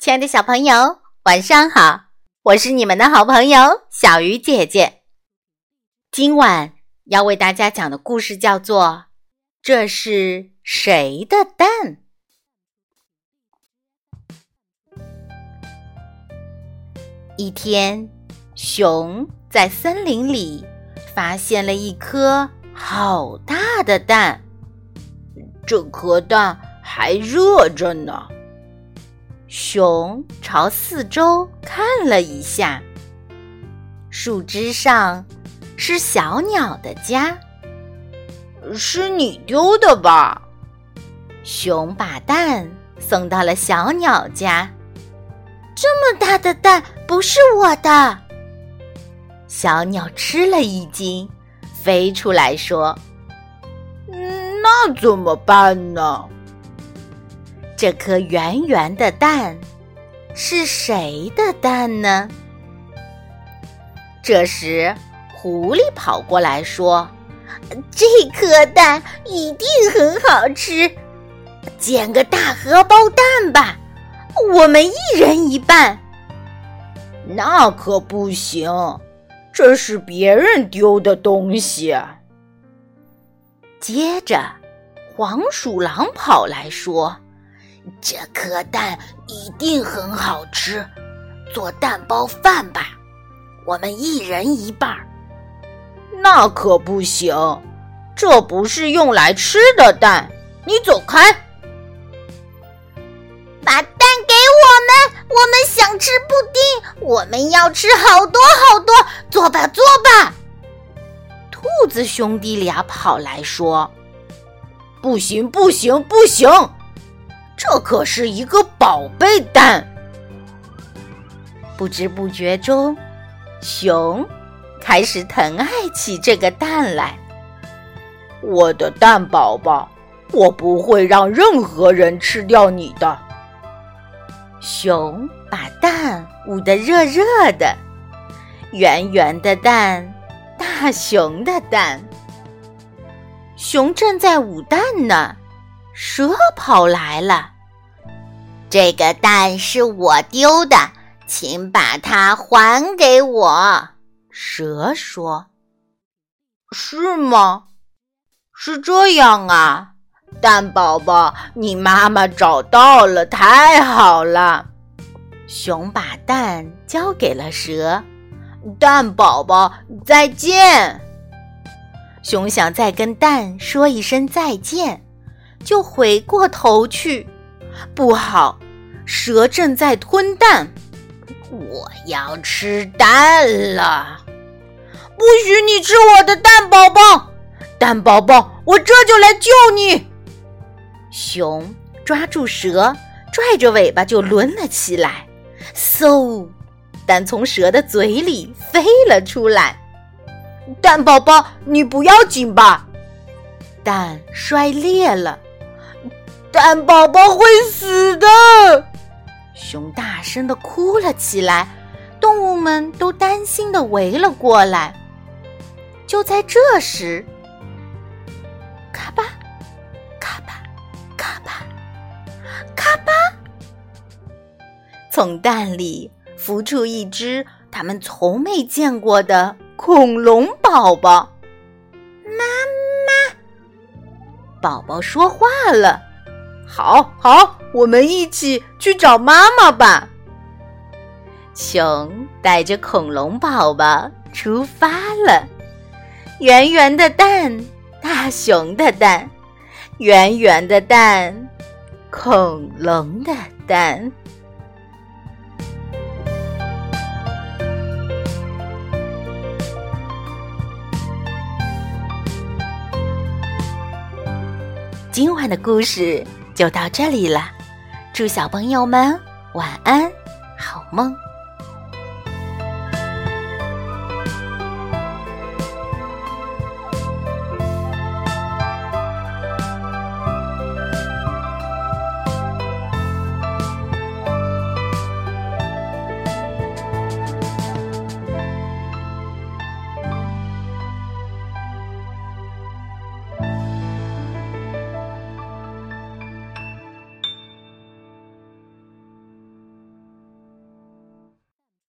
亲爱的小朋友，晚上好！我是你们的好朋友小鱼姐姐。今晚要为大家讲的故事叫做《这是谁的蛋》。一天，熊在森林里发现了一颗好大的蛋，这颗蛋还热着呢。熊朝四周看了一下，树枝上是小鸟的家，是你丢的吧？熊把蛋送到了小鸟家。这么大的蛋不是我的，小鸟吃了一惊，飞出来说：“那怎么办呢？”这颗圆圆的蛋是谁的蛋呢？这时，狐狸跑过来说：“这颗蛋一定很好吃，煎个大荷包蛋吧，我们一人一半。”那可不行，这是别人丢的东西。接着，黄鼠狼跑来说。这颗蛋一定很好吃，做蛋包饭吧，我们一人一半。那可不行，这不是用来吃的蛋，你走开！把蛋给我们，我们想吃布丁，我们要吃好多好多，做吧做吧。兔子兄弟俩跑来说：“不行不行不行！”这可是一个宝贝蛋。不知不觉中，熊开始疼爱起这个蛋来。我的蛋宝宝，我不会让任何人吃掉你的。熊把蛋捂得热热的，圆圆的蛋，大熊的蛋。熊正在捂蛋呢。蛇跑来了，这个蛋是我丢的，请把它还给我。蛇说：“是吗？是这样啊，蛋宝宝，你妈妈找到了，太好了。”熊把蛋交给了蛇，蛋宝宝再见。熊想再跟蛋说一声再见。就回过头去，不好，蛇正在吞蛋，我要吃蛋了！不许你吃我的蛋宝宝，蛋宝宝，我这就来救你！熊抓住蛇，拽着尾巴就抡了起来，嗖，蛋从蛇的嘴里飞了出来。蛋宝宝，你不要紧吧？蛋摔裂了。蛋宝宝会死的！熊大声的哭了起来，动物们都担心的围了过来。就在这时，咔吧，咔吧，咔吧，咔吧，从蛋里孵出一只他们从没见过的恐龙宝宝。妈妈，宝宝说话了。好好，我们一起去找妈妈吧。熊带着恐龙宝宝出发了。圆圆的蛋，大熊的蛋，圆圆的蛋，恐龙的蛋。今晚的故事。就到这里了，祝小朋友们晚安，好梦。